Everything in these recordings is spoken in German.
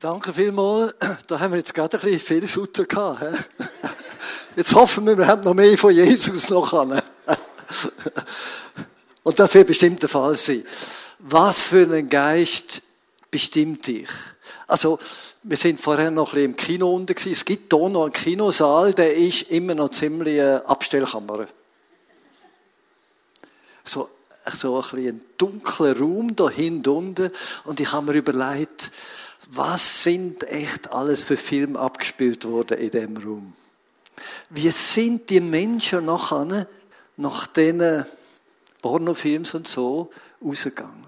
Danke vielmals. Da haben wir jetzt gerade ein bisschen viel Sutter gehabt. Jetzt hoffen wir, wir haben noch mehr von Jesus noch an. Und das wird bestimmt der Fall sein. Was für ein Geist bestimmt dich? Also, wir sind vorher noch ein bisschen im Kino unten gewesen. Es gibt hier noch einen Kinosaal, der ist immer noch ziemlich eine Abstellkammer. So, so ein bisschen ein dunkler Raum da hinten unten. Und ich habe mir überlegt, was sind echt alles für Filme abgespielt worden in dem Raum? Wie sind die Menschen nachher, nach diesen Pornofilms und so, rausgegangen?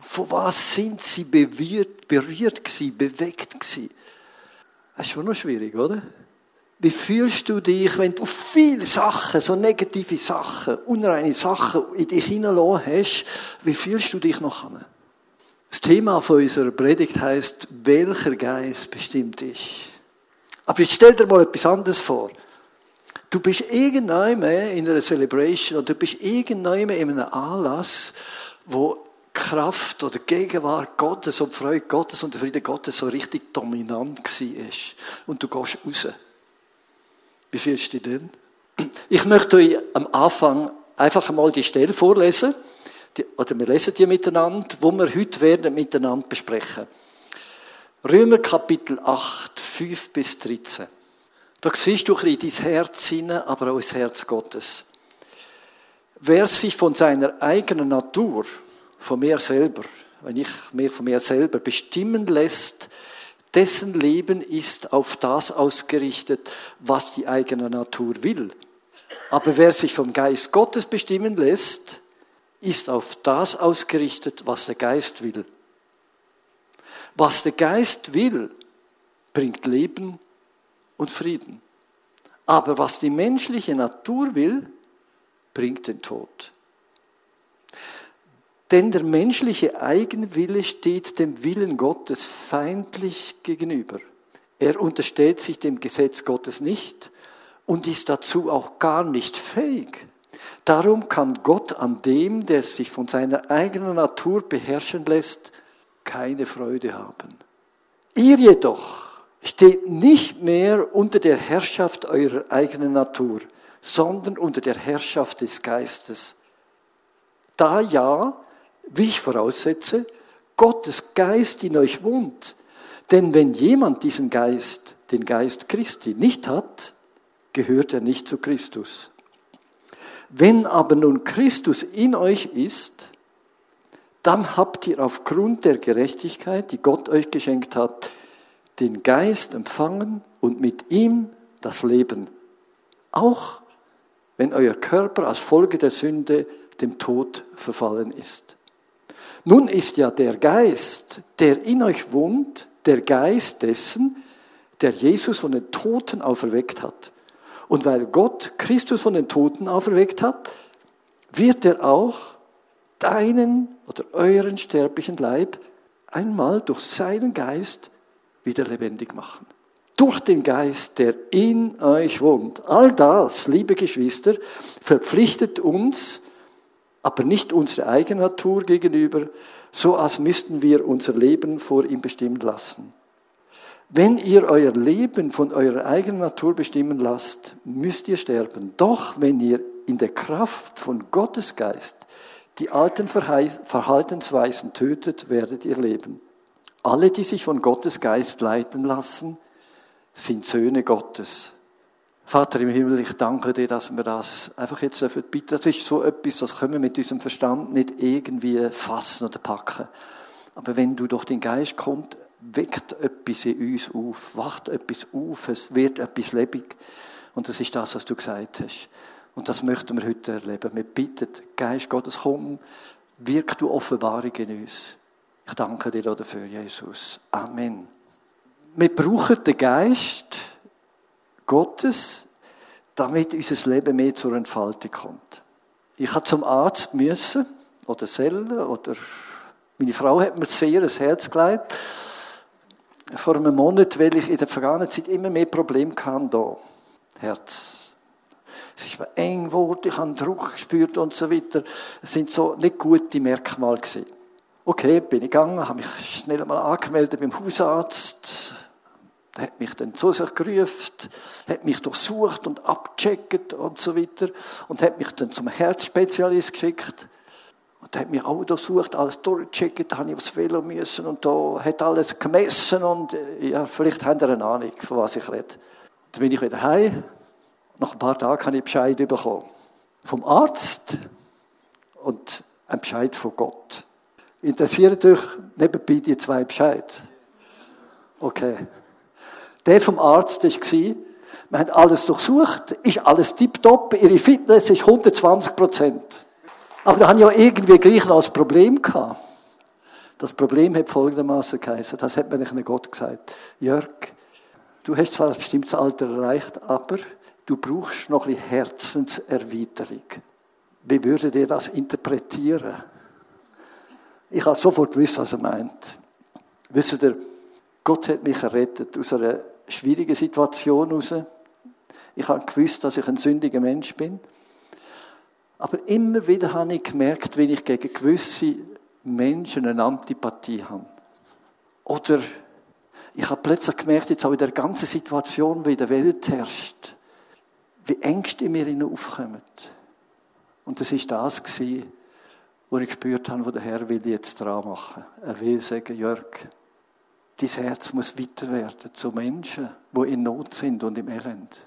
Von was sind sie berührt, berührt gewesen, bewegt gewesen? Das ist schon noch schwierig, oder? Wie fühlst du dich, wenn du viele Sachen, so negative Sachen, unreine Sachen in dich hineingelassen hast? Wie fühlst du dich noch an? Das Thema von unserer Predigt heißt, welcher Geist bestimmt dich? Aber jetzt stell dir mal etwas anderes vor. Du bist irgendwann in einer Celebration oder du bist irgendwann in einem Anlass, wo Kraft oder Gegenwart Gottes und Freude Gottes und der Friede Gottes so richtig dominant war. Und du gehst raus. Wie fühlst du dich denn? Ich möchte euch am Anfang einfach einmal die Stelle vorlesen oder wir lesen die miteinander, wo wir heute werden miteinander besprechen. Römer Kapitel 8, 5 bis 13. Da siehst du ein bisschen dein Herz hinein, aber auch das Herz Gottes. Wer sich von seiner eigenen Natur, von mir selber, wenn ich mich von mir selber bestimmen lässt, dessen Leben ist auf das ausgerichtet, was die eigene Natur will. Aber wer sich vom Geist Gottes bestimmen lässt, ist auf das ausgerichtet, was der Geist will. Was der Geist will, bringt Leben und Frieden. Aber was die menschliche Natur will, bringt den Tod. Denn der menschliche Eigenwille steht dem Willen Gottes feindlich gegenüber. Er unterstellt sich dem Gesetz Gottes nicht und ist dazu auch gar nicht fähig. Darum kann Gott an dem, der sich von seiner eigenen Natur beherrschen lässt, keine Freude haben. Ihr jedoch steht nicht mehr unter der Herrschaft eurer eigenen Natur, sondern unter der Herrschaft des Geistes. Da ja, wie ich voraussetze, Gottes Geist in euch wohnt. Denn wenn jemand diesen Geist, den Geist Christi, nicht hat, gehört er nicht zu Christus. Wenn aber nun Christus in euch ist, dann habt ihr aufgrund der Gerechtigkeit, die Gott euch geschenkt hat, den Geist empfangen und mit ihm das Leben. Auch wenn euer Körper als Folge der Sünde dem Tod verfallen ist. Nun ist ja der Geist, der in euch wohnt, der Geist dessen, der Jesus von den Toten auferweckt hat. Und weil Gott Christus von den Toten auferweckt hat, wird er auch deinen oder euren sterblichen Leib einmal durch seinen Geist wieder lebendig machen. Durch den Geist, der in euch wohnt. All das, liebe Geschwister, verpflichtet uns, aber nicht unsere eigene Natur gegenüber, so als müssten wir unser Leben vor ihm bestimmen lassen. Wenn ihr euer Leben von eurer eigenen Natur bestimmen lasst, müsst ihr sterben. Doch wenn ihr in der Kraft von Gottes Geist die alten Verhaltensweisen tötet, werdet ihr leben. Alle, die sich von Gottes Geist leiten lassen, sind Söhne Gottes. Vater im Himmel, ich danke dir, dass wir das einfach jetzt bitte, das ist so etwas, das können wir mit unserem Verstand nicht irgendwie fassen oder packen. Aber wenn du durch den Geist kommst, weckt etwas in uns auf, wacht etwas auf, es wird etwas lebendig. Und das ist das, was du gesagt hast. Und das möchten wir heute erleben. Wir bitten, Geist Gottes, komm, wirk du Offenbarung in uns. Ich danke dir dafür, Jesus. Amen. Wir brauchen den Geist Gottes, damit unser Leben mehr zur Entfaltung kommt. Ich habe zum Arzt müssen, oder selber, oder meine Frau hat mir sehr ein Herz gelegt vor einem Monat, weil ich in der vergangenen Zeit immer mehr Probleme hatte hier. Herz. Es ist mir eng geworden, ich habe Druck gespürt und so weiter. Es sind so nicht gute Merkmale gewesen. Okay, bin ich gegangen, habe mich schnell mal angemeldet beim Hausarzt. Der hat mich dann zu sich gerufen, hat mich durchsucht und abgecheckt und so weiter und hat mich dann zum Herzspezialist geschickt. Der hat mich auch durchsucht, alles durchgecheckt, da habe ich aufs Velo müssen und da hat alles gemessen und ja, vielleicht habt ihr eine Ahnung, von was ich rede. Dann bin ich wieder heim. Nach ein paar Tagen habe ich Bescheid bekommen. Vom Arzt und ein Bescheid von Gott. Interessiert euch nebenbei die zwei Bescheid? Okay. Der vom Arzt war, wir haben alles durchsucht, ist alles tiptop, ihre Fitness ist 120 Prozent. Aber da habe ich ja irgendwie noch ein Problem gehabt. Das Problem hat folgendermaßen geheißen, das hat mir nicht Gott gesagt. Jörg, du hast zwar ein bestimmtes Alter erreicht, aber du brauchst noch ein bisschen Herzenserweiterung. Wie würdet ihr das interpretieren? Ich habe sofort gewusst, was er meint. Wisst ihr, Gott hat mich errettet aus einer schwierigen Situation heraus. Ich habe gewusst, dass ich ein sündiger Mensch bin. Aber immer wieder habe ich gemerkt, wenn ich gegen gewisse Menschen eine Antipathie habe. Oder ich habe plötzlich gemerkt, jetzt auch in der ganzen Situation, wie in der Welt herrscht, wie Ängste in mir aufkommen. Und das ist das gewesen, wo ich gespürt habe, wo der Herr will jetzt dran machen. Er will sagen, Jörg, dein Herz muss weiter werden zu Menschen, die in Not sind und im Elend.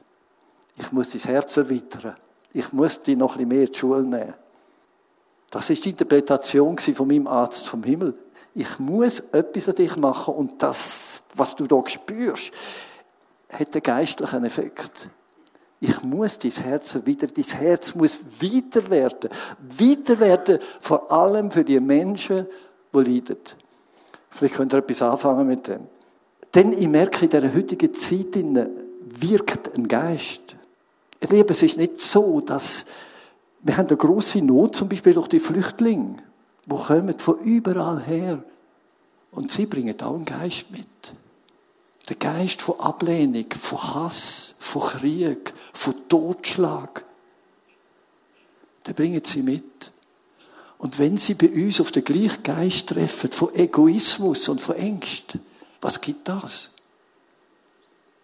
Ich muss dein Herz erweitern. Ich muss dich noch ein bisschen mehr die Schule nehmen. Das ist die Interpretation von meinem Arzt vom Himmel. Ich muss etwas an dich machen und das, was du da spürst, hat einen geistlichen Effekt. Ich muss dein Herz wieder, dein Herz muss weiter werden. Weiter werden, vor allem für die Menschen, die leiden. Vielleicht könnt ihr etwas anfangen mit dem. Denn ich merke, in dieser heutigen Zeit wirkt ein Geist. Ich liebe, es nicht so, dass wir haben eine große Not, zum Beispiel durch die Flüchtlinge, die kommen von überall her. Und sie bringen auch einen Geist mit. Der Geist von Ablehnung, von Hass, von Krieg, von Totschlag. Den bringen sie mit. Und wenn sie bei uns auf den gleichen Geist treffen, von Egoismus und von Ängsten, was gibt das?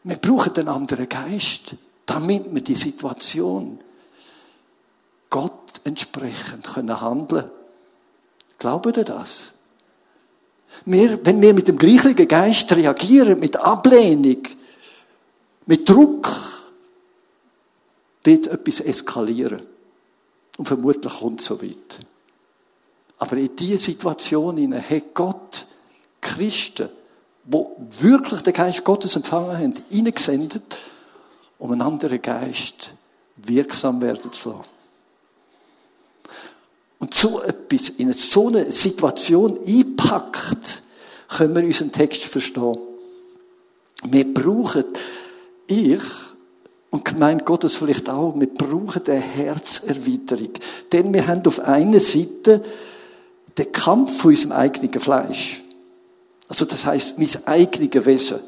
Wir brauchen einen anderen Geist, damit wir die Situation Gott entsprechend können handeln. Glauben ihr das? Wir, wenn wir mit dem gleichen Geist reagieren, mit Ablehnung, mit Druck, wird etwas eskalieren. Und vermutlich kommt es so weit. Aber in diese Situation hat Gott Christen, die wirklich den Geist Gottes empfangen haben, hineingesendet, um einen anderen Geist wirksam werden zu lassen. Und so etwas in so eine Situation einpackt, können wir unseren Text verstehen. Wir brauchen, ich und gemeint Gottes vielleicht auch, wir brauchen eine Herzerweiterung. Denn wir haben auf einer Seite den Kampf von unserem eigenen Fleisch. Also das heißt, mein eigenes Wesen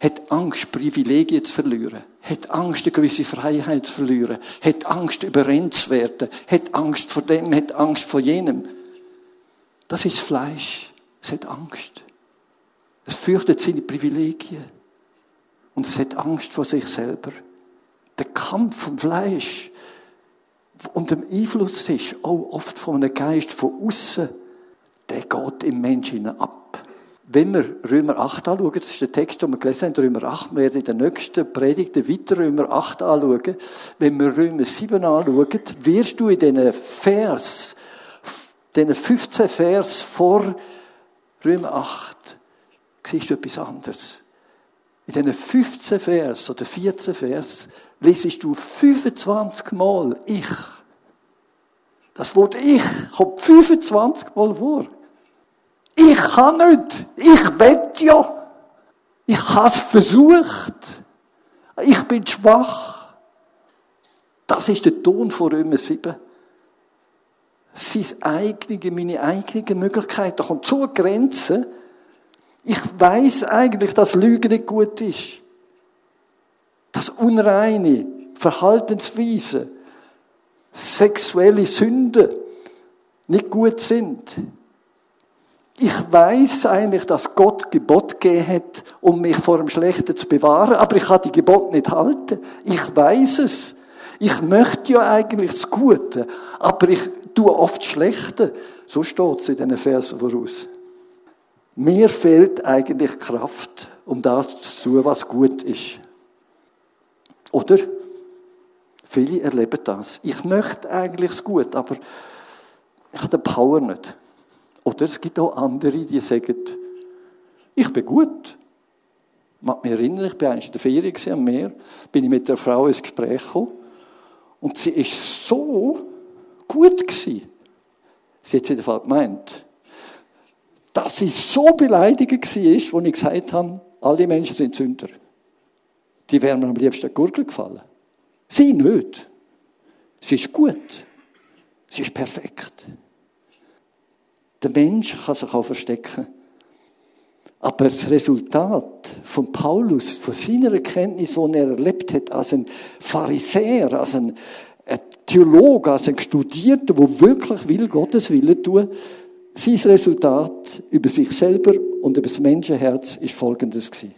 hat Angst, Privilegien zu verlieren, hat Angst, eine gewisse Freiheit zu verlieren, hat Angst, überrennt zu werden, hat Angst vor dem, hat Angst vor jenem. Das ist Fleisch. Es hat Angst. Es fürchtet seine Privilegien. Und es hat Angst vor sich selber. Der Kampf vom Fleisch und dem Einfluss ist auch oft von einem Geist von außen, der geht im Menschen ab. Wenn wir Römer 8 anschauen, das ist der Text, den wir gelesen haben, Römer 8, wir werden in der nächsten Predigt weiter Römer 8 anschauen. Wenn wir Römer 7 anschauen, wirst du in diesen Vers, diesen 15 Vers vor Römer 8, siehst du etwas anderes. In diesen 15 Vers oder 14 Vers lesest du 25 Mal ich. Das Wort ich kommt 25 Mal vor. Ich kann nicht. Ich will ja. Ich habe es versucht. Ich bin schwach. Das ist der Ton von Römer 7. Sein eigene, meine eigene Möglichkeit. Da kommt so Grenze. Ich weiß eigentlich, dass Lüge nicht gut ist. Das Unreine, Verhaltensweise, sexuelle Sünde nicht gut sind. Ich weiß eigentlich, dass Gott Gebot gegeben hat, um mich vor dem Schlechten zu bewahren, aber ich kann die Gebot nicht halten. Ich weiß es. Ich möchte ja eigentlich das Gute, aber ich tue oft das Schlechte. So steht es in diesen Versen voraus. Mir fehlt eigentlich Kraft, um das zu tun, was gut ist. Oder? Viele erleben das. Ich möchte eigentlich das Gute, aber ich habe den Power nicht. Oder es gibt auch andere, die sagen, ich bin gut. Ich mag mich erinnern, ich war in der Ferien am Meer, bin ich mit der Frau ins Gespräch gekommen und sie ist so gut gewesen. Sie hat es in Fall gemeint, dass sie so beleidigt war, als ich gesagt habe, alle Menschen sind Sünder. Die wären mir am liebsten Gurgel gefallen. Sie nicht. Sie ist gut. Sie ist perfekt. Der Mensch kann sich auch verstecken. Aber das Resultat von Paulus, von seiner Erkenntnis, die er erlebt hat, als ein Pharisäer, als ein Theologe, als ein Studierter, der wirklich will, Gottes Wille tun, sein Resultat über sich selber und über das Menschenherz ist folgendes gewesen.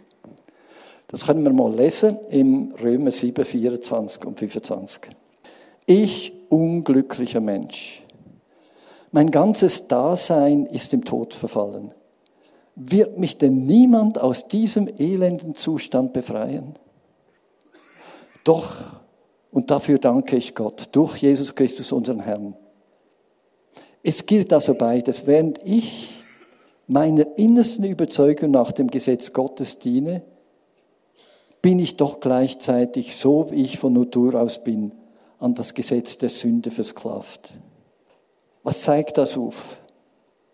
Das können wir mal lesen im Römer 7, 24 und 25. Ich, unglücklicher Mensch, mein ganzes Dasein ist dem Tod verfallen. Wird mich denn niemand aus diesem elenden Zustand befreien? Doch, und dafür danke ich Gott, durch Jesus Christus, unseren Herrn. Es gilt also beides. Während ich meiner innersten Überzeugung nach dem Gesetz Gottes diene, bin ich doch gleichzeitig, so wie ich von Natur aus bin, an das Gesetz der Sünde versklavt. Was zeigt das auf?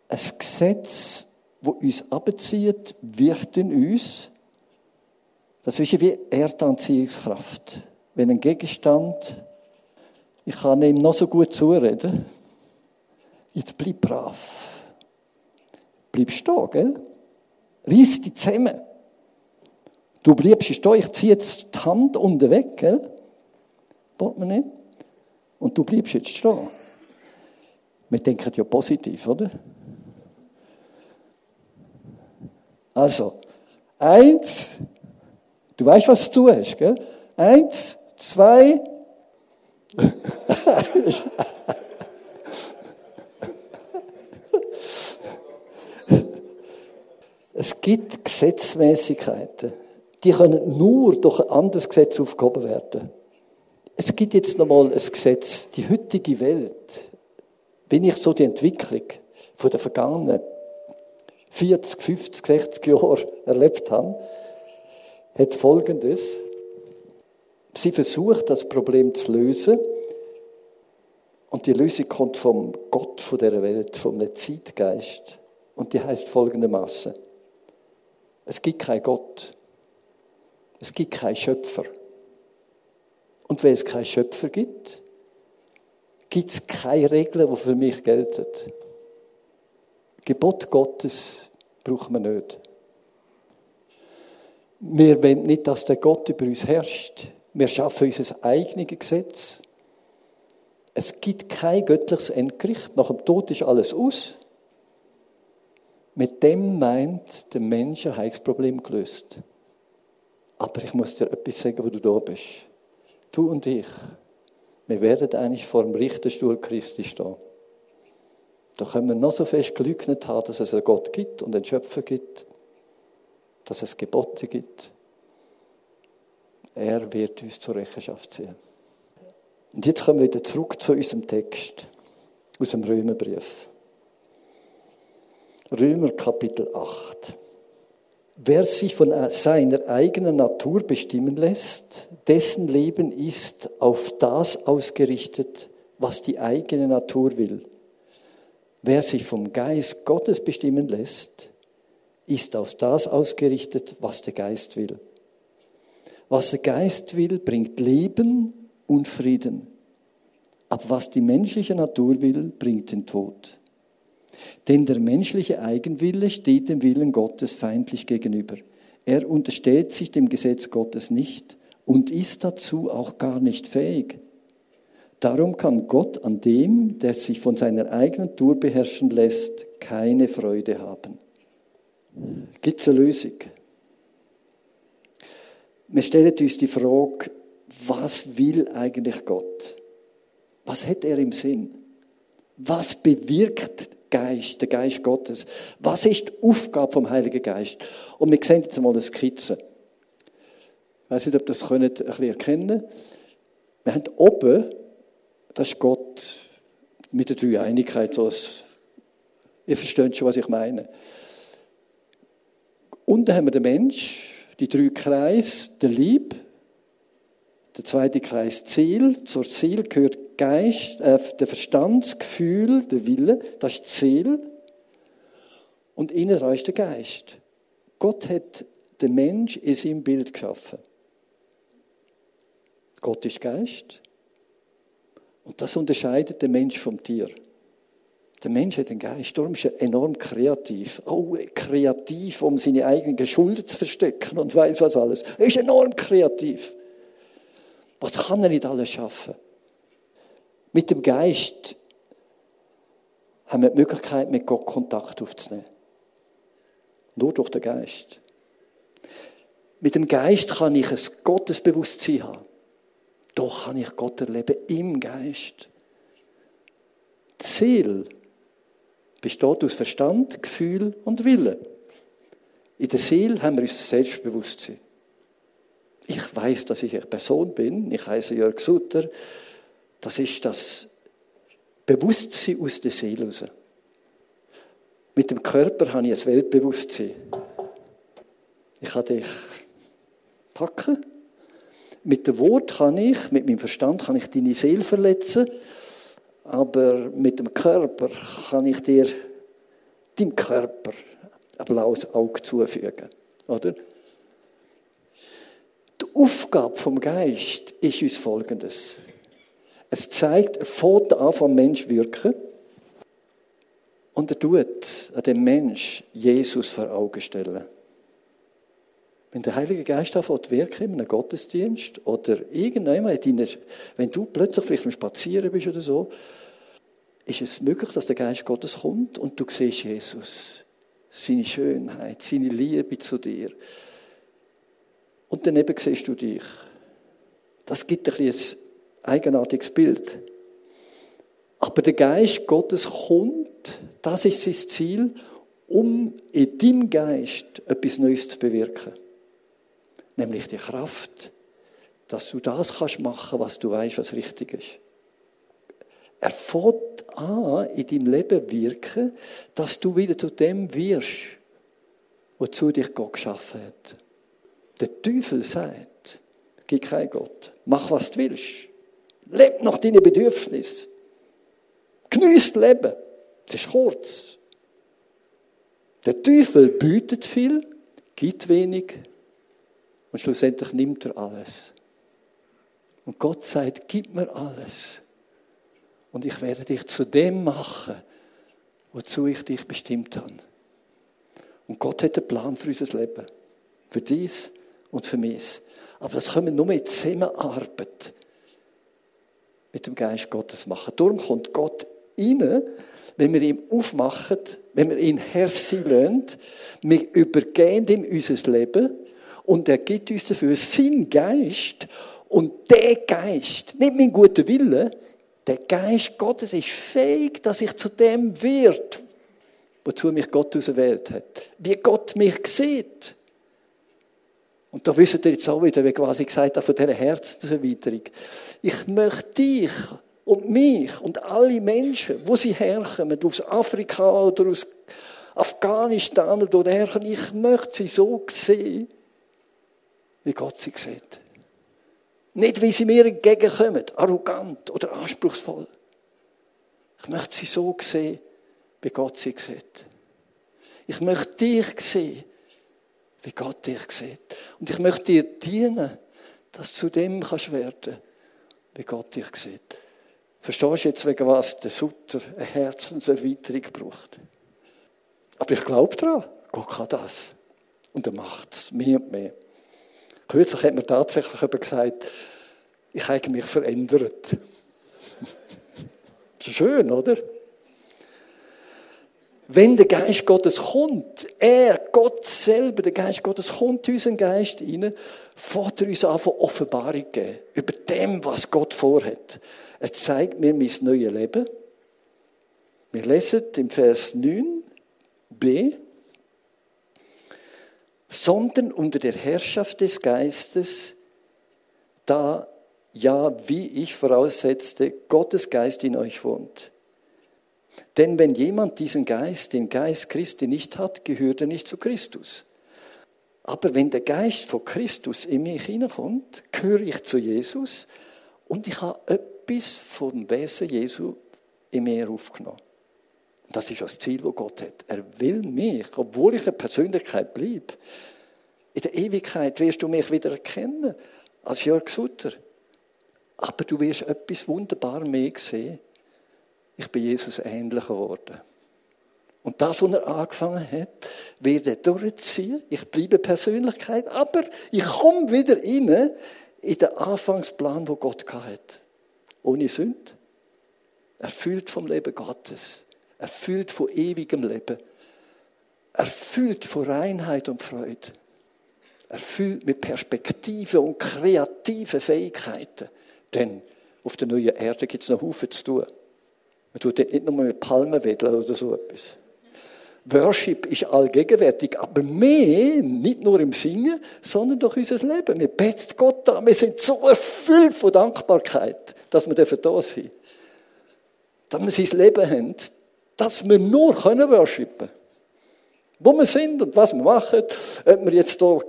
Ein Gesetz, wo uns abzieht, wirkt in uns. Das ist wie Erdanziehungskraft. Wenn ein Gegenstand, ich kann ihm noch so gut zureden, jetzt bleib brav. Bleib stehen, gell? Reiss dich zusammen. Du bleibst stehen, ich ziehe jetzt die Hand unten weg, gell? Wollt man nicht? Und du bleibst jetzt stehen. Wir denken ja positiv, oder? Also, eins, du weißt, was du hast, gell? Eins, zwei, es gibt Gesetzmäßigkeiten, die können nur durch ein anderes Gesetz aufgehoben werden. Es gibt jetzt nochmal ein Gesetz, die heutige Welt wenn ich so die Entwicklung von den vergangenen 40, 50, 60 Jahren erlebt habe, hat Folgendes. Sie versucht, das Problem zu lösen. Und die Lösung kommt vom Gott von der Welt, vom Zeitgeist. Und die heißt folgendermaßen: Es gibt keinen Gott. Es gibt keinen Schöpfer. Und wenn es keinen Schöpfer gibt, gibt es keine Regeln, die für mich gelten. Gebot Gottes brauchen wir nicht. Wir wollen nicht, dass der Gott über uns herrscht. Wir schaffen unser eigenes Gesetz. Es gibt kein göttliches Endgericht. Nach dem Tod ist alles aus. Mit dem meint der Mensch ein Heilsproblem gelöst. Aber ich muss dir etwas sagen, wo du da bist. Du und ich, wir werden eigentlich vor dem Richterstuhl Christi stehen. Da können wir noch so fest geleugnet haben, dass es einen Gott gibt und einen Schöpfer gibt, dass es Gebote gibt. Er wird uns zur Rechenschaft ziehen. Und jetzt kommen wir wieder zurück zu unserem Text aus dem Römerbrief. Römer Kapitel 8. Wer sich von seiner eigenen Natur bestimmen lässt, dessen Leben ist auf das ausgerichtet, was die eigene Natur will. Wer sich vom Geist Gottes bestimmen lässt, ist auf das ausgerichtet, was der Geist will. Was der Geist will, bringt Leben und Frieden. Aber was die menschliche Natur will, bringt den Tod. Denn der menschliche Eigenwille steht dem Willen Gottes feindlich gegenüber. Er untersteht sich dem Gesetz Gottes nicht und ist dazu auch gar nicht fähig. Darum kann Gott an dem, der sich von seiner eigenen Tour beherrschen lässt, keine Freude haben. Gibt es eine Lösung? Wir stellen uns die Frage, was will eigentlich Gott? Was hat er im Sinn? Was bewirkt Geist, der Geist Gottes? Was ist die Aufgabe vom Heiligen Geist? Und wir sehen jetzt mal eine Skizze. Ich weiß nicht, ob das ein bisschen erkennen Wir haben oben, das ist Gott mit der Dreieinigkeit. So ihr versteht schon, was ich meine. Unten haben wir den Mensch, die drei Kreise, der Lieb, der zweite Kreis Ziel. Zur Ziel gehört Geist, äh, der Verstand, das Gefühl, der Wille. Das ist Ziel. Und innen dran ist der Geist. Gott hat den Mensch in seinem Bild geschaffen. Gott ist Geist. Und das unterscheidet den Mensch vom Tier. Der Mensch hat einen Geist, darum ist er enorm kreativ. Auch kreativ, um seine eigenen Schulden zu verstecken und weiß was alles. Er ist enorm kreativ. Was kann er nicht alles schaffen? Mit dem Geist haben wir die Möglichkeit, mit Gott Kontakt aufzunehmen. Nur durch den Geist. Mit dem Geist kann ich ein Gottesbewusstsein haben. Doch kann ich Gott erleben im Geist. Die Seele besteht aus Verstand, Gefühl und Wille. In der Seele haben wir unser Selbstbewusstsein. Ich weiß, dass ich eine Person bin. Ich heiße Jörg Sutter. Das ist das Bewusstsein aus der Seele heraus. Mit dem Körper habe ich ein Weltbewusstsein. Ich kann dich packen. Mit dem Wort kann ich, mit meinem Verstand kann ich deine Seele verletzen. Aber mit dem Körper kann ich dir, deinem Körper, ein blaues Auge zufügen. Oder? Die Aufgabe vom Geist ist uns folgendes. Es zeigt, fängt an vom Mensch wirken und er tut an dem Mensch Jesus vor Augen stellen. Wenn der Heilige Geist anfängt wirken in einem Gottesdienst oder irgendjemand wenn du plötzlich vielleicht am Spazieren bist oder so, ist es möglich, dass der Geist Gottes kommt und du siehst Jesus, seine Schönheit, seine Liebe zu dir. Und daneben siehst du dich. Das gibt ein, ein eigenartiges Bild. Aber der Geist Gottes kommt, das ist sein Ziel, um in deinem Geist etwas Neues zu bewirken. Nämlich die Kraft, dass du das kannst machen, was du weißt, was richtig ist. Er fängt an, in deinem Leben wirken, dass du wieder zu dem wirst, wozu dich Gott geschaffen hat. Der Teufel sagt, gib kein Gott. Mach, was du willst. Leb nach deinen Bedürfnissen. Genieß das Leben. Es ist kurz. Der Teufel bietet viel, gibt wenig und schlussendlich nimmt er alles. Und Gott sagt, gib mir alles. Und ich werde dich zu dem machen, wozu ich dich bestimmt habe. Und Gott hat einen Plan für unser Leben. Für dies und für mich. Aber das können wir nur mit Zusammenarbeit mit dem Geist Gottes machen. Darum kommt Gott rein, wenn wir ihm aufmachen, wenn wir ihn Herr sein wir übergeben ihm unser Leben und er gibt uns dafür seinen Geist und der Geist, nicht mein guter Wille, der Geist Gottes ist fähig, dass ich zu dem wird, wozu mich Gott auserwählt hat. Wie Gott mich sieht. Und da wisst ihr jetzt auch wieder, wie quasi gesagt hat, von dieser Herzenserweiterung. Ich möchte dich und mich und alle Menschen, wo sie herkommen, aus Afrika oder aus Afghanistan oder herkommen, ich möchte sie so sehen, wie Gott sie sieht. Nicht, wie sie mir entgegenkommen, arrogant oder anspruchsvoll. Ich möchte sie so sehen, wie Gott sie sieht. Ich möchte dich sehen, wie Gott dich sieht. Und ich möchte dir dienen, dass du zu dem kannst werden, wie Gott dich sieht. Verstehst du jetzt, wegen was der Sutter eine Herzenserweiterung braucht? Aber ich glaube daran, Gott kann das. Und er macht es mehr und mehr. Kürzlich hat mir tatsächlich jemand gesagt, ich habe mich verändert. Schön, oder? Wenn der Geist Gottes kommt, er, Gott selber, der Geist Gottes kommt in unseren Geist hinein, fährt er uns an von Offenbarung geben, über dem, was Gott vorhat. Er zeigt mir mein neues Leben. Wir lesen im Vers 9b, sondern unter der Herrschaft des Geistes, da ja, wie ich voraussetzte, Gottes Geist in euch wohnt. Denn wenn jemand diesen Geist, den Geist Christi nicht hat, gehört er nicht zu Christus. Aber wenn der Geist von Christus in mich hineinkommt, gehöre ich zu Jesus und ich habe etwas vom Wesen Jesu in mir aufgenommen. Das ist das Ziel, das Gott hat. Er will mich, obwohl ich eine Persönlichkeit bleibe. In der Ewigkeit wirst du mich wieder erkennen, als Jörg Sutter. Aber du wirst etwas wunderbar mehr sehen. Ich bin Jesus ähnlicher geworden. Und das, was er angefangen hat, wird er durchziehen. Ich bleibe Persönlichkeit, aber ich komme wieder rein in den Anfangsplan, wo Gott hat. Ohne Sünde. Erfüllt vom Leben Gottes. Erfüllt von ewigem Leben. Erfüllt von Reinheit und Freude. Erfüllt mit Perspektive und kreativen Fähigkeiten. Denn auf der neuen Erde gibt es noch Haufen zu tun. Man tut nicht nur mit Palmen wedeln oder so etwas. Worship ist allgegenwärtig, aber mehr, nicht nur im Singen, sondern durch unser Leben. Wir beten Gott an, wir sind so erfüllt von Dankbarkeit, dass wir da sind. Dass wir sein Leben haben, dass wir nur können worshipen können. Wo wir sind und was wir machen, ob wir jetzt hier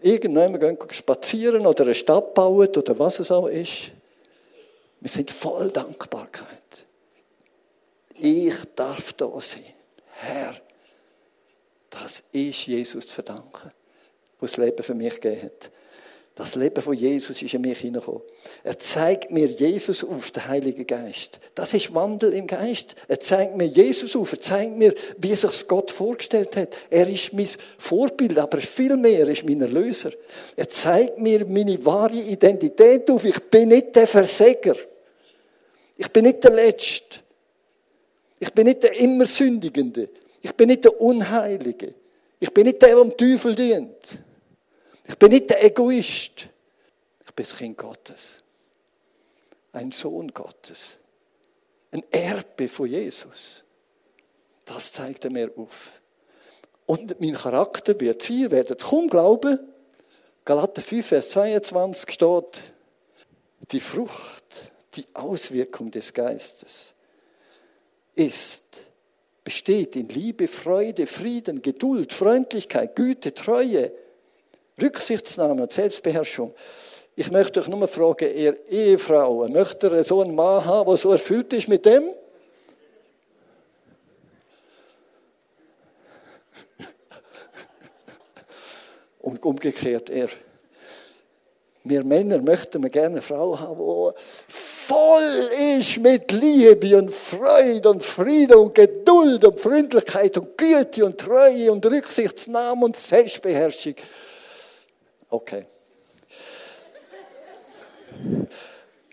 irgendwann spazieren oder eine Stadt bauen oder was es auch ist. Wir sind voll Dankbarkeit. Ich darf da sein. Herr, das ist Jesus zu verdanken, der das Leben für mich gegeben hat. Das Leben von Jesus ist in mich hineingekommen. Er zeigt mir Jesus auf, der Heilige Geist. Das ist Wandel im Geist. Er zeigt mir Jesus auf. Er zeigt mir, wie sich Gott vorgestellt hat. Er ist mein Vorbild, aber viel mehr, er ist mein Erlöser. Er zeigt mir meine wahre Identität auf. Ich bin nicht der Versäger. Ich bin nicht der Letzte. Ich bin nicht der immer Sündigende. Ich bin nicht der Unheilige. Ich bin nicht der, der dem Teufel dient. Ich bin nicht der Egoist. Ich bin das Kind Gottes. Ein Sohn Gottes. Ein Erbe von Jesus. Das zeigt er mir auf. Und mein Charakter wird sein, ihr werdet kaum glauben, Galater 5, Vers 22 steht, die Frucht, die Auswirkung des Geistes ist, besteht in Liebe, Freude, Frieden, Geduld, Freundlichkeit, Güte, Treue, Rücksichtsnahme und Selbstbeherrschung. Ich möchte euch nur fragen, ihr Ehefrauen, möchtet ihr so einen Mann haben, der so erfüllt ist mit dem? Und umgekehrt, er. Wir Männer möchten wir gerne eine Frau haben, die voll ist mit Liebe und Freude und Frieden und Geduld und Freundlichkeit und Güte und Treue und Rücksichtsnahme und Selbstbeherrschung. Okay.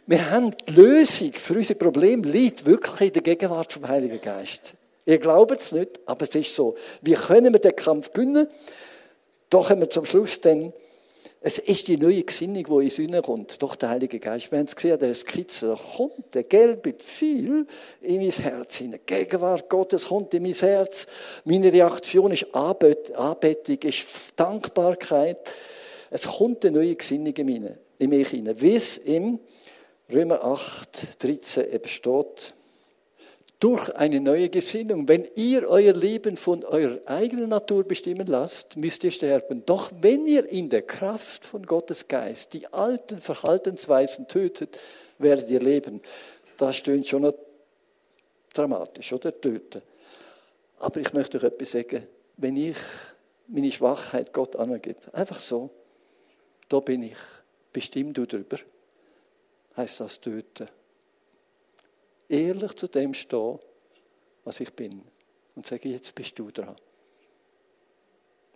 Wir haben die Lösung für unser Problem liegt wirklich in der Gegenwart vom Heiligen Geist. Ihr glaubt es nicht, aber es ist so. Wie können wir den Kampf gewinnen? Da kommen wir zum Schluss dann. Es ist die neue Gesinnung, die in uns hineinkommt, durch den Heiligen Geist. Wir haben es gesehen, der Skizze, kommt der gelbe Pfeil in mein Herz hinein. Gegenwart Gottes kommt in mein Herz. Meine Reaktion ist Anbetung, ist Dankbarkeit. Es kommt eine neue Gesinnung in mich hinein, wie es im Römer 8, 13 eben steht. Durch eine neue Gesinnung. Wenn ihr euer Leben von eurer eigenen Natur bestimmen lasst, müsst ihr sterben. Doch wenn ihr in der Kraft von Gottes Geist die alten Verhaltensweisen tötet, werdet ihr leben. Das stöhnt schon noch dramatisch, oder? Töten. Aber ich möchte euch etwas sagen. Wenn ich meine Schwachheit Gott angebe, einfach so, da bin ich. Bestimm du darüber. Heißt das töten. Ehrlich zu dem stehen, was ich bin. Und sage, jetzt bist du dran.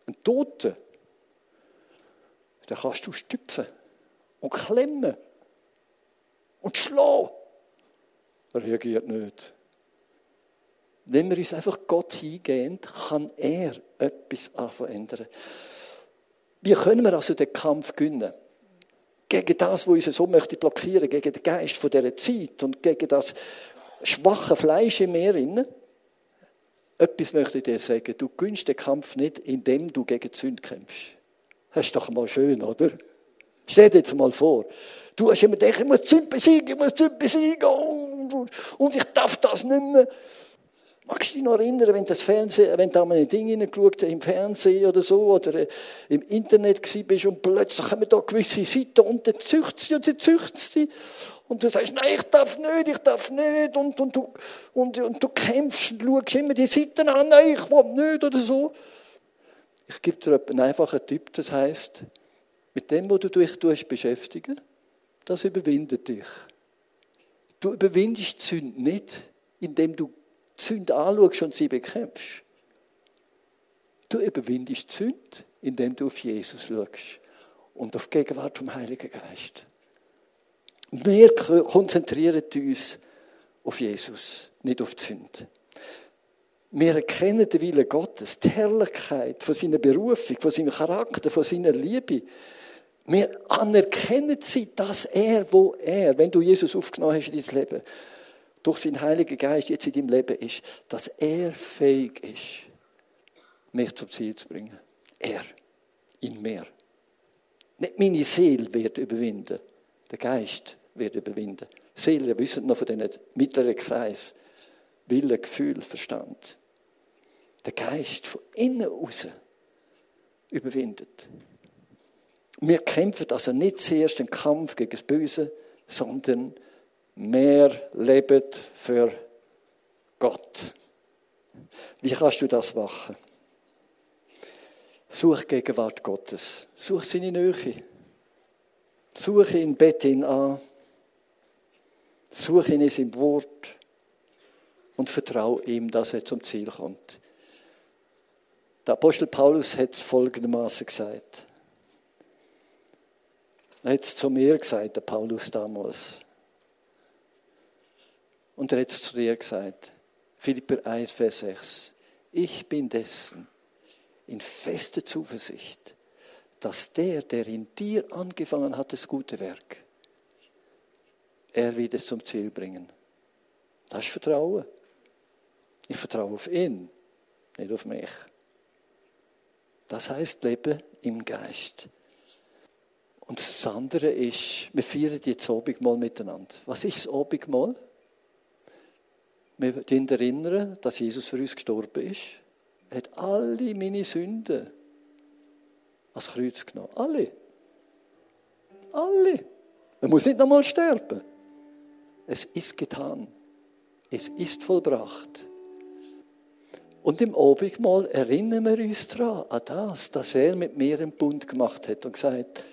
Ein Toten, den kannst du stüpfen und klemmen. und schlau. Er reagiert nicht. Wenn wir uns einfach Gott hingehen, kann er etwas verändern. Wie können wir also den Kampf gewinnen? Gegen das, was uns so möchte blockieren, gegen den Geist von dieser Zeit und gegen das schwache Fleisch in mir. Etwas möchte ich dir sagen. Du gewinnst den Kampf nicht, indem du gegen die Sünde kämpfst. Das ist doch mal schön, oder? Stell dir jetzt mal vor. Du hast immer gedacht, ich muss die Sünde besiegen, ich muss die Sünde besiegen und, ich darf das nicht mehr. Magst du dich noch erinnern, wenn, das Fernsehen, wenn du an ein Ding hineingeschaut im Fernsehen oder so, oder äh, im Internet bist und plötzlich kommen da gewisse Seiten und dann züchtet sie und sie züchtet sie. Und du sagst, nein, ich darf nicht, ich darf nicht. Und, und, du, und, und du kämpfst und schaust immer die Seiten an, nein, ich will nicht oder so. Ich gebe dir einen einfachen Tipp, das heißt, mit dem, wo du dich tust, beschäftigen, das überwindet dich. Du überwindest die Sünde nicht, indem du die Sünde anschaust und sie bekämpfst. Du überwindest die Sünde, indem du auf Jesus schaust und auf die Gegenwart vom Heiligen Geist. Wir konzentrieren uns auf Jesus, nicht auf die Sünde. Wir erkennen den Willen Gottes, die Herrlichkeit von seiner Berufung, von seinem Charakter, von seiner Liebe. Wir anerkennen sie, dass er, wo er, wenn du Jesus aufgenommen hast in dein Leben, durch seinen Heiligen Geist jetzt in deinem Leben ist, dass er fähig ist, mich zum Ziel zu bringen. Er, in mir. Nicht meine Seele wird überwinden, der Geist wird überwinden. Seele, wissen noch von diesem mittleren Kreis. Wille, Gefühl, Verstand. Der Geist von innen raus überwindet. Wir kämpfen also nicht zuerst den Kampf gegen das Böse, sondern mehr leben für Gott. Wie kannst du das machen? Such Gegenwart Gottes. Such seine Nähe. Suche ihn, bete ihn an. Suche ihn in seinem Wort. Und vertraue ihm, dass er zum Ziel kommt. Der Apostel Paulus hat es folgendermaßen gesagt. Er hat es zu mir gesagt, der Paulus damals. Und er hat zu dir gesagt. Philipper 1, Vers 6. Ich bin dessen in fester Zuversicht, dass der, der in dir angefangen hat, das gute Werk, er wird es zum Ziel bringen. Das ist Vertrauen. Ich vertraue auf ihn, nicht auf mich. Das heißt Leben im Geist. Und das andere ist, wir feiern jetzt Abendmahl miteinander. Was ist das Abendmahl? Wir erinnern, dass Jesus für uns gestorben ist. Er hat alle meine Sünden ans Kreuz genommen. Alle. Alle. Man muss nicht nochmal sterben. Es ist getan. Es ist vollbracht. Und im Abendmahl erinnern wir uns daran, an das, dass er mit mir einen Bund gemacht hat und gesagt,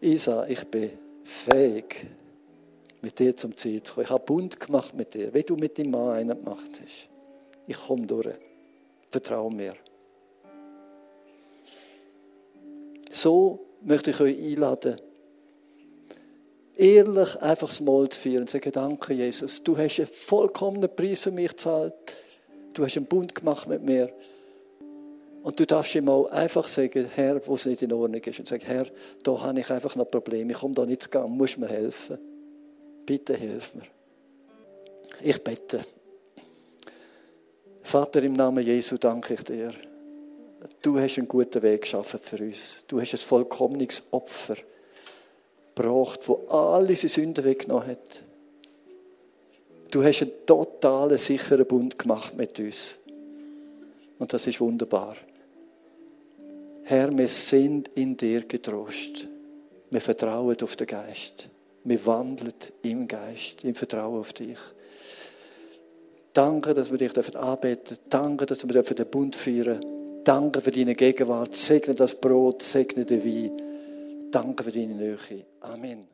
Isa, ich bin fähig, mit dir zum Ziel zu kommen. Ich habe Bund gemacht mit dir, wie du mit deinem Mann einen gemacht hast. Ich komme durch. Vertraue mir. So möchte ich euch einladen, ehrlich einfach das Mahl zu feiern und zu sagen, danke Jesus, du hast einen vollkommenen Preis für mich gezahlt. Du hast einen Bund gemacht mit mir. Und du darfst ihm auch einfach sagen, Herr, wo es nicht in Ordnung ist. Und sagen, Herr, da habe ich einfach noch Probleme. Ich komme da nicht zu gehen. Musst mir helfen. Bitte hilf mir. Ich bete. Vater, im Namen Jesu danke ich dir. Du hast einen guten Weg geschaffen für uns. Du hast ein vollkommenes Opfer gebracht, wo alle unsere Sünden weggenommen hat. Du hast einen totalen, sicheren Bund gemacht mit uns. Und das ist wunderbar. Herr, wir sind in dir getrost. Wir vertrauen auf den Geist. Wir wandeln im Geist, im Vertrauen auf dich. Danke, dass wir dich anbeten dürfen. Danke, dass wir den Bund feiern dürfen. Danke für deine Gegenwart. Segne das Brot, segne den Wein. Danke für deine Nähe. Amen.